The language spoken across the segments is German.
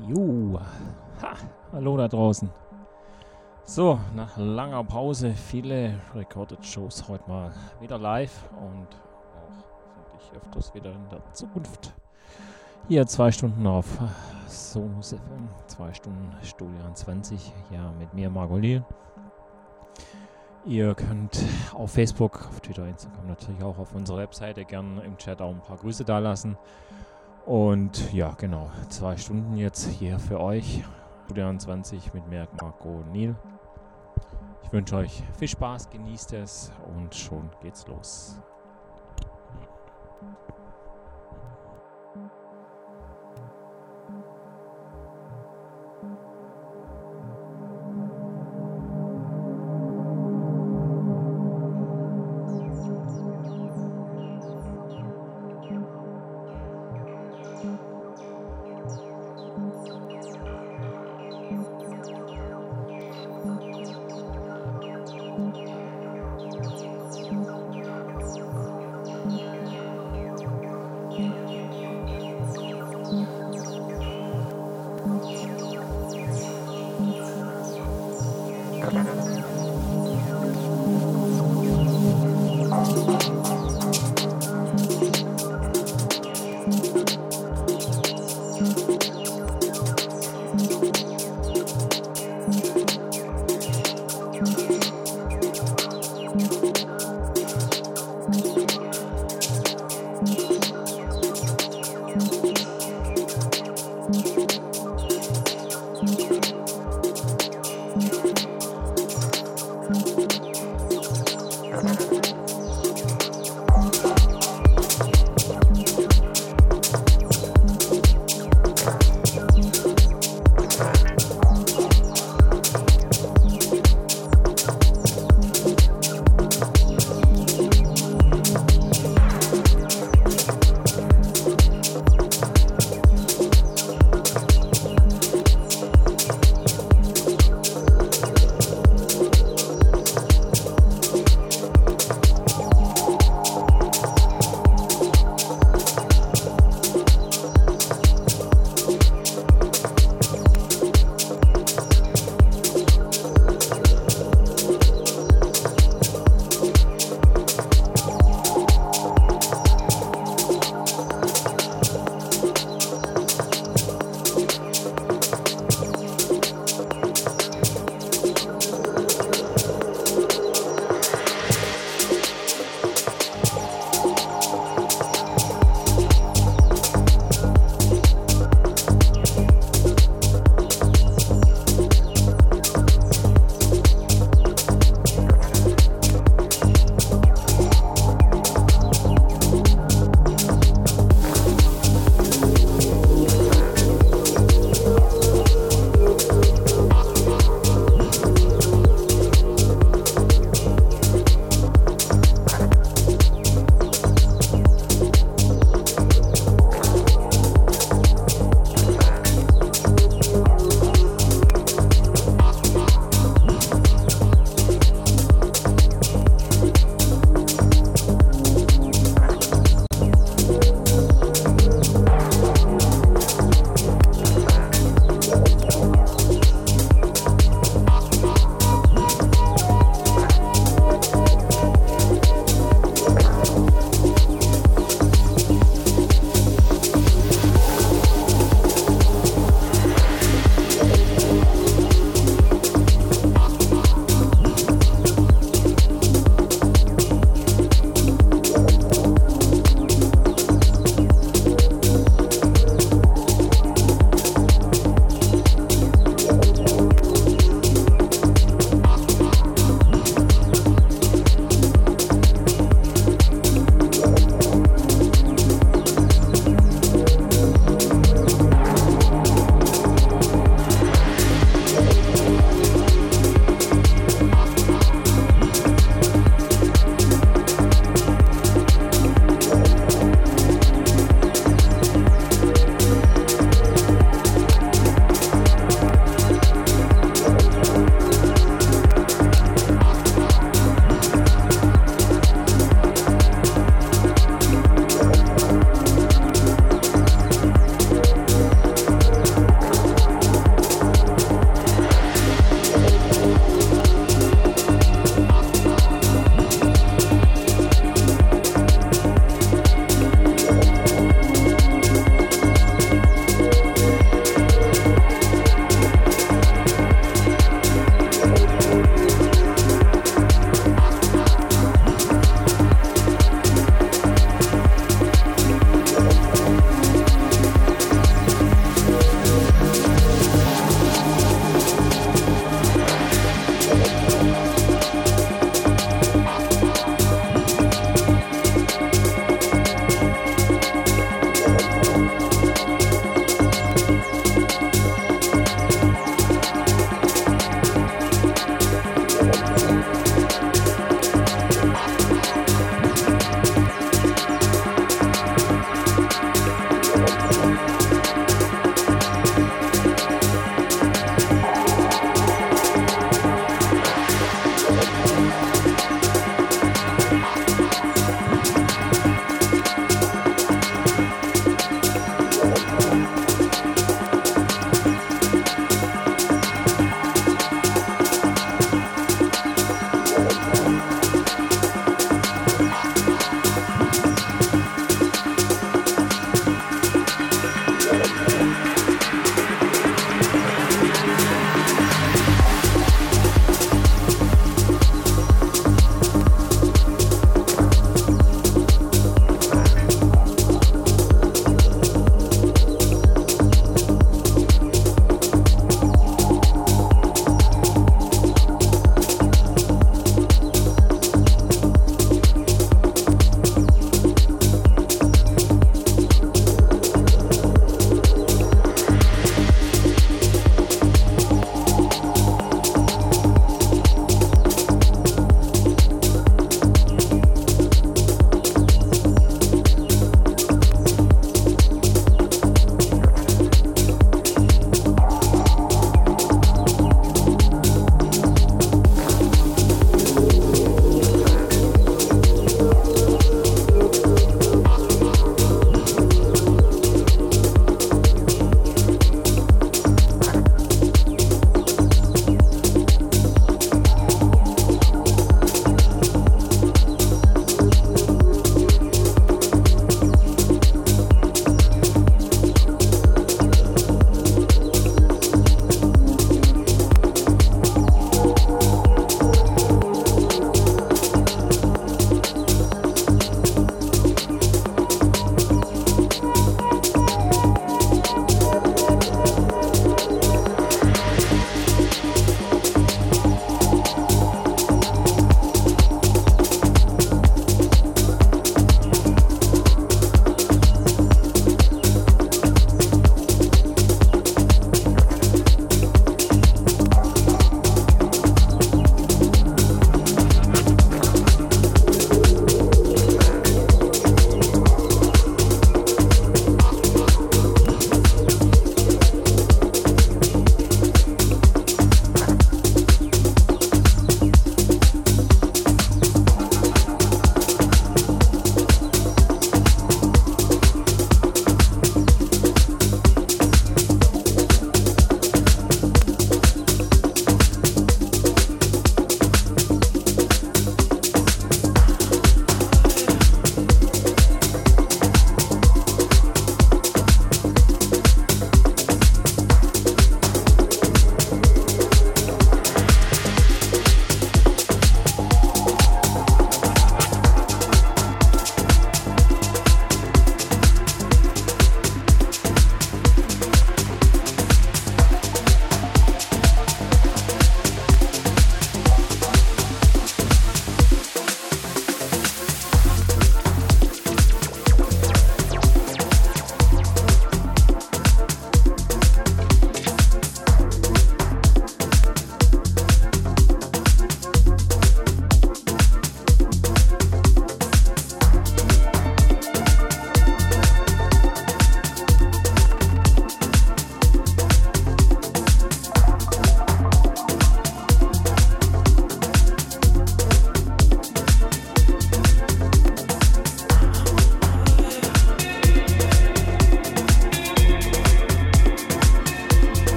Jo, ha, hallo da draußen. So, nach langer Pause viele Recorded Shows heute mal wieder live und auch hoffentlich öfters wieder in der Zukunft. Hier zwei Stunden auf Sonus FM, zwei Stunden Studio 20, ja mit mir Margolin. Ihr könnt auf Facebook, auf Twitter, Instagram natürlich auch auf unserer Webseite gerne im Chat auch ein paar Grüße da lassen. Und ja, genau, zwei Stunden jetzt hier für euch. Studio 20 mit mir, Marco Neil. Ich wünsche euch viel Spaß, genießt es und schon geht's los.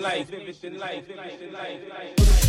life. Life. Life.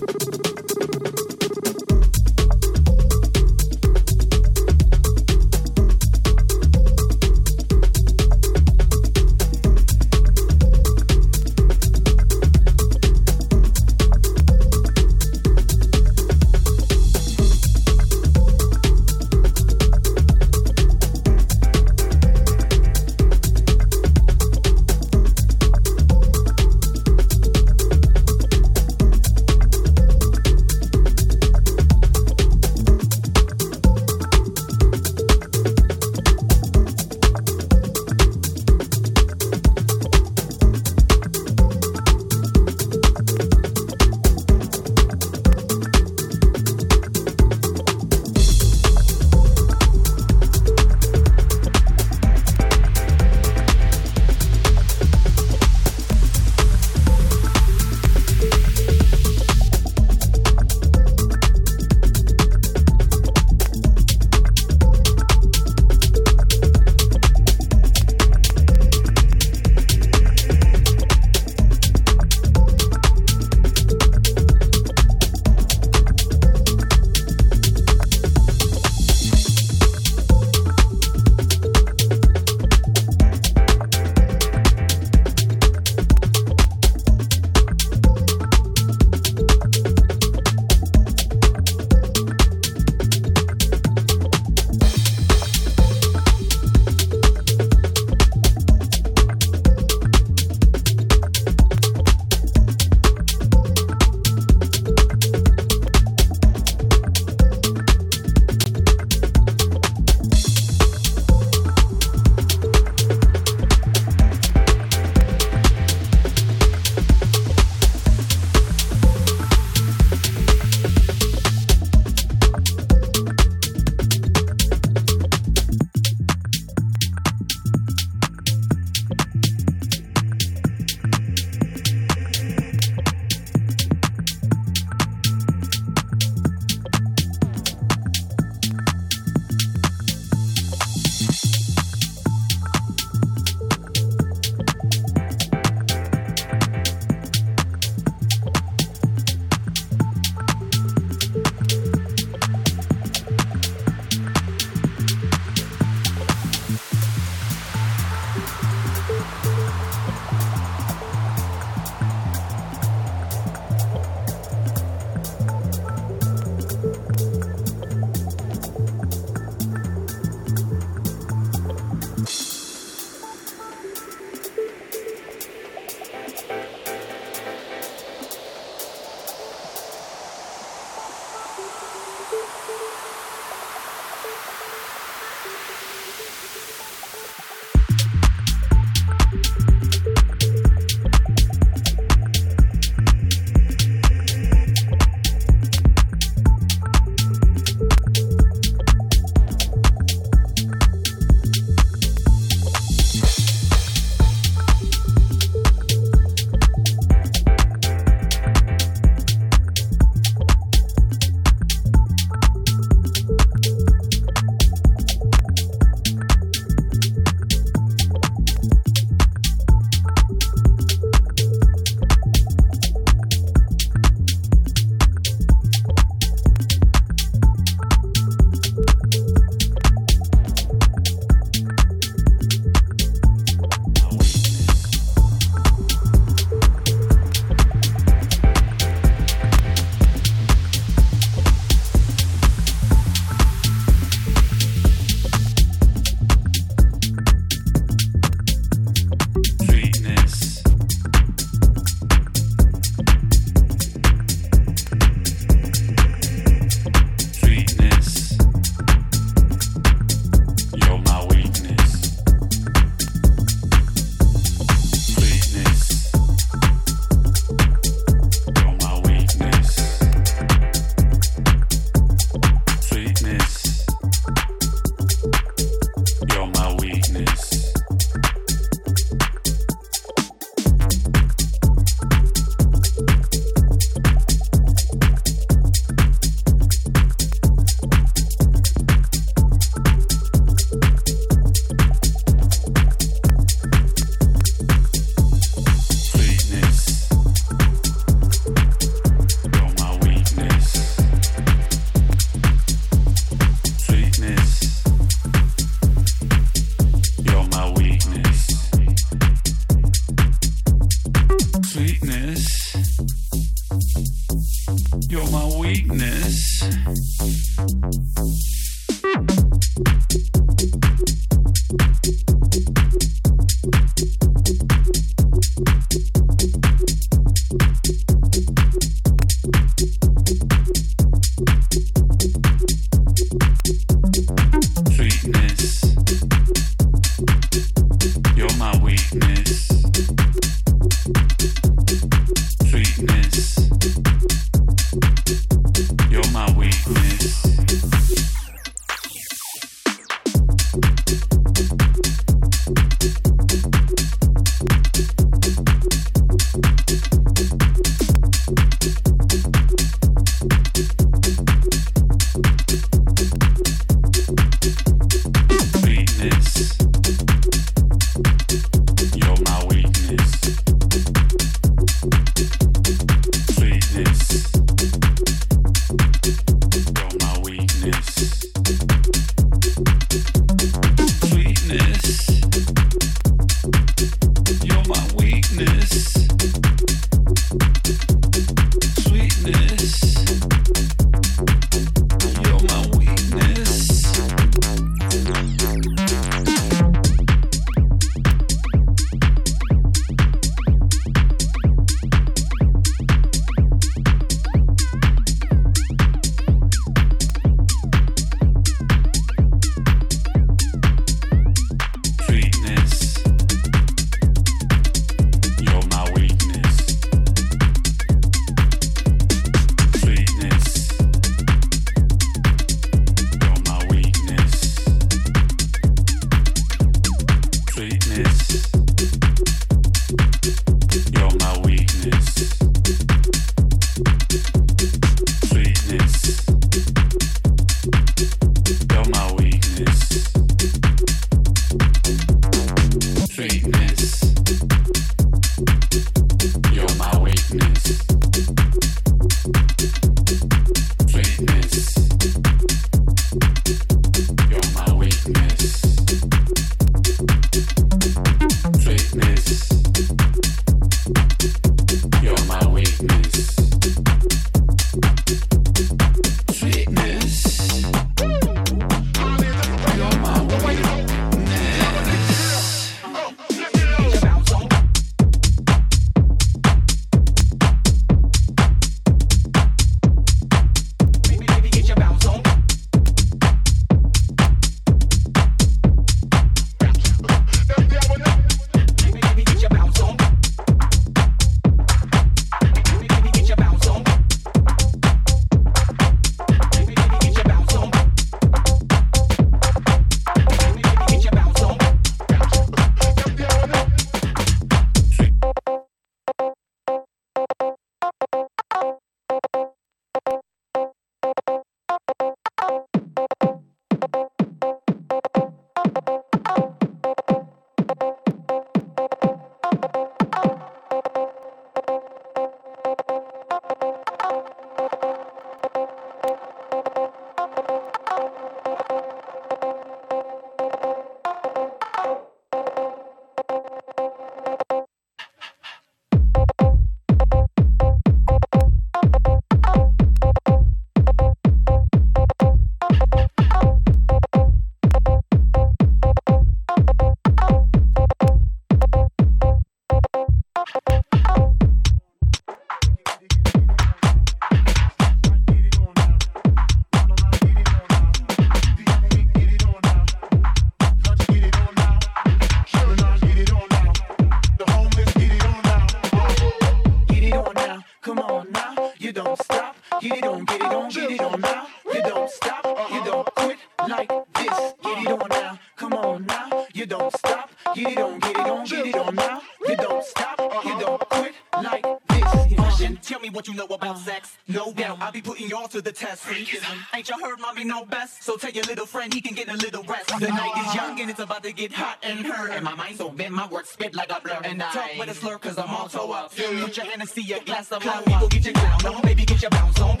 mommy no best. So tell your little friend he can get a little rest. The night is young and it's about to get hot and hurt. And my mind's so bent, my words spit like a blur. And I talk with a slur cause I'm all toe up. Put your hand and see your glass, I'm out. Go get your down. No, baby, get your bounce on.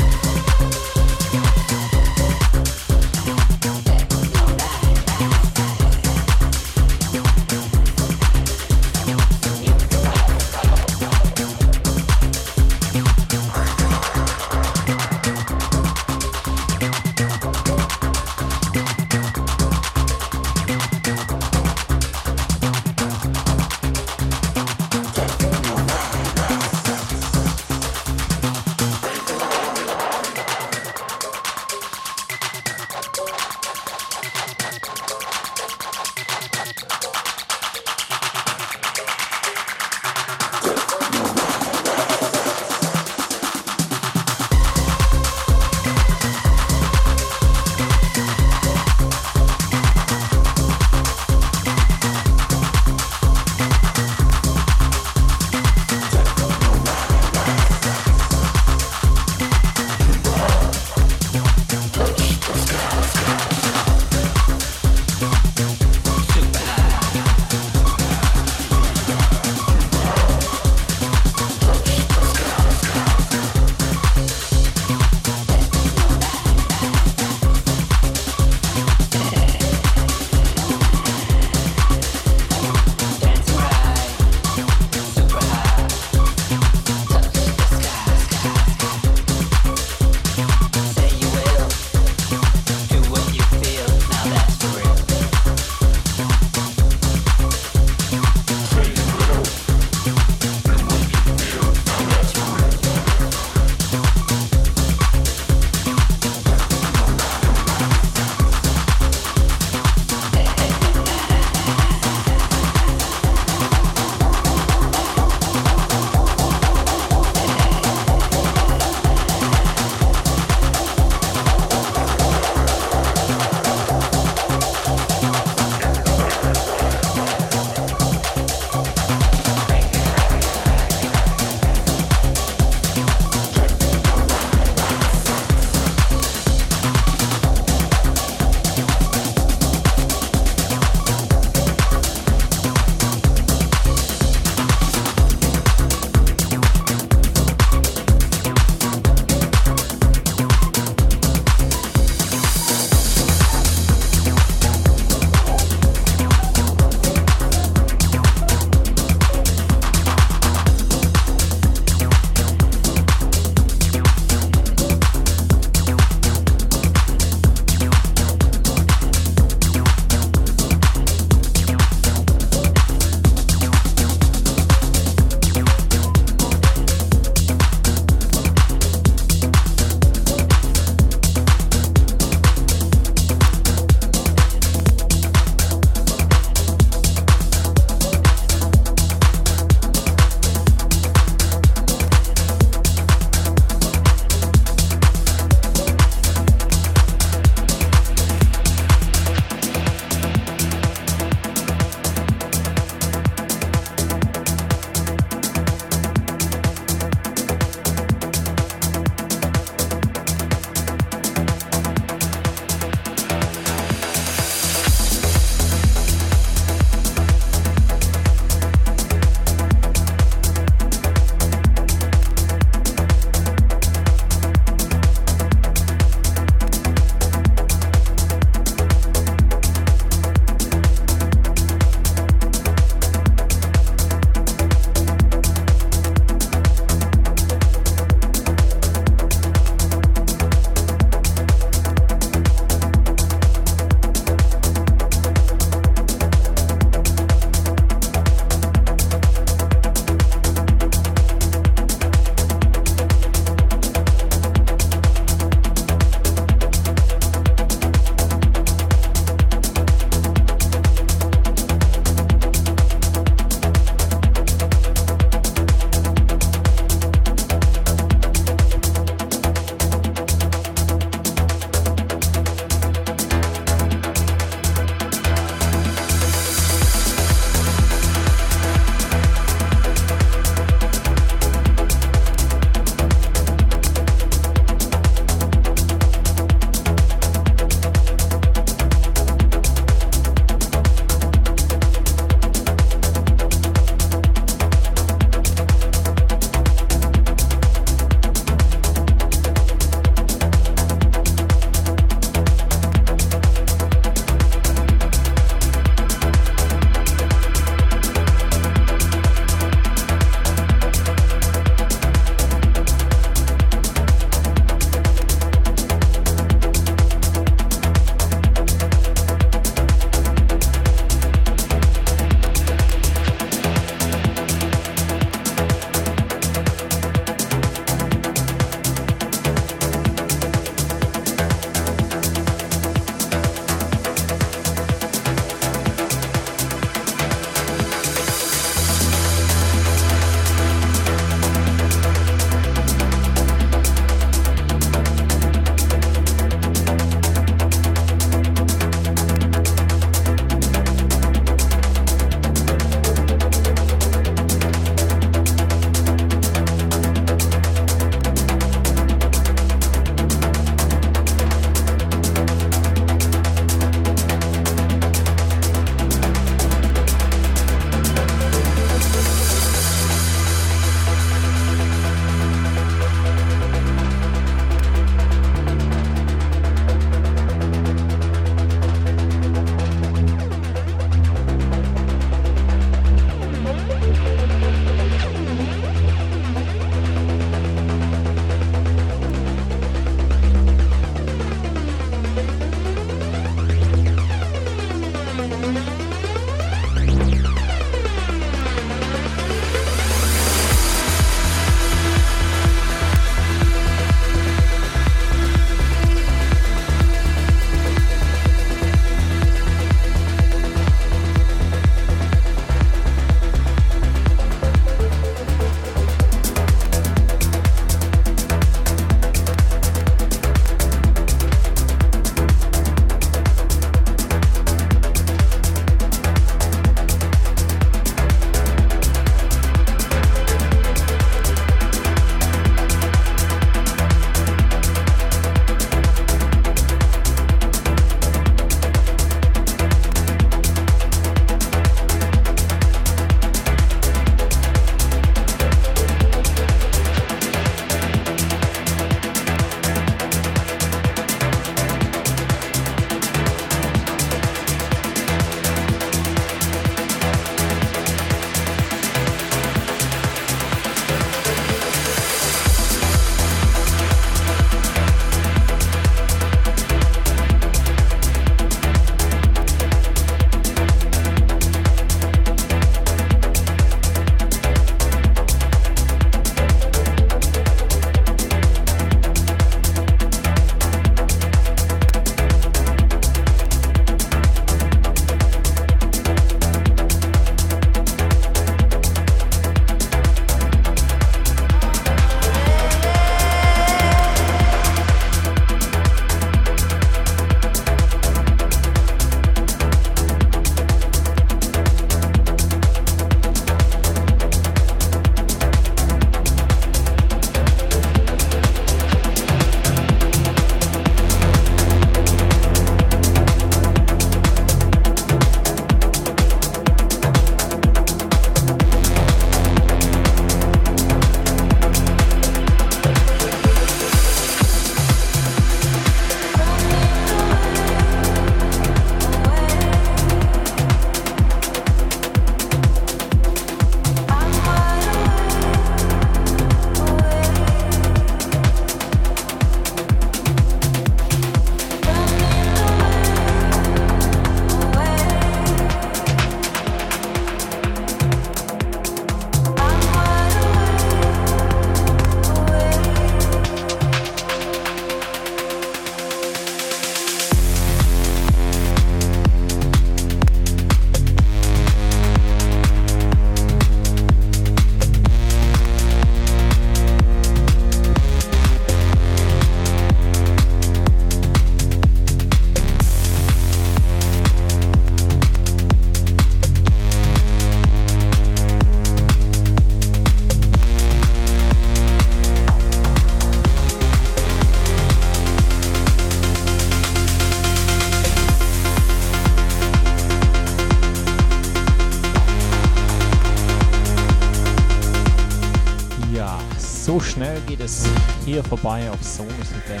vorbei auf FM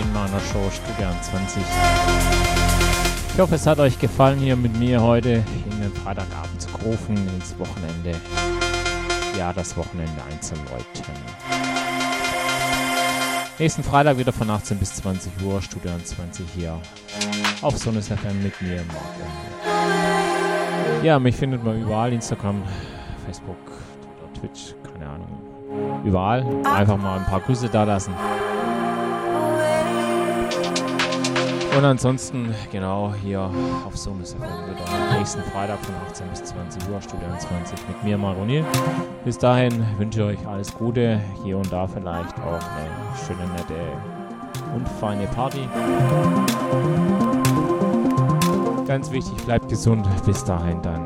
in meiner Show Studio 20. Ich hoffe, es hat euch gefallen, hier mit mir heute in den Freitagabend zu rufen, ins Wochenende. Ja, das Wochenende einzuläuten. Nächsten Freitag wieder von 18 bis 20 Uhr, Studio 20 hier auf Sonus FM mit mir, Marco. Ja, mich findet man überall, Instagram, Facebook, Überall. Einfach mal ein paar Grüße da lassen. Und ansonsten, genau, hier auf Sonus FM wieder nächsten Freitag von 18 bis 20 Uhr, Studio 20 mit mir, Maronil. Bis dahin wünsche ich euch alles Gute, hier und da vielleicht auch eine schöne, nette und feine Party. Ganz wichtig, bleibt gesund. Bis dahin dann.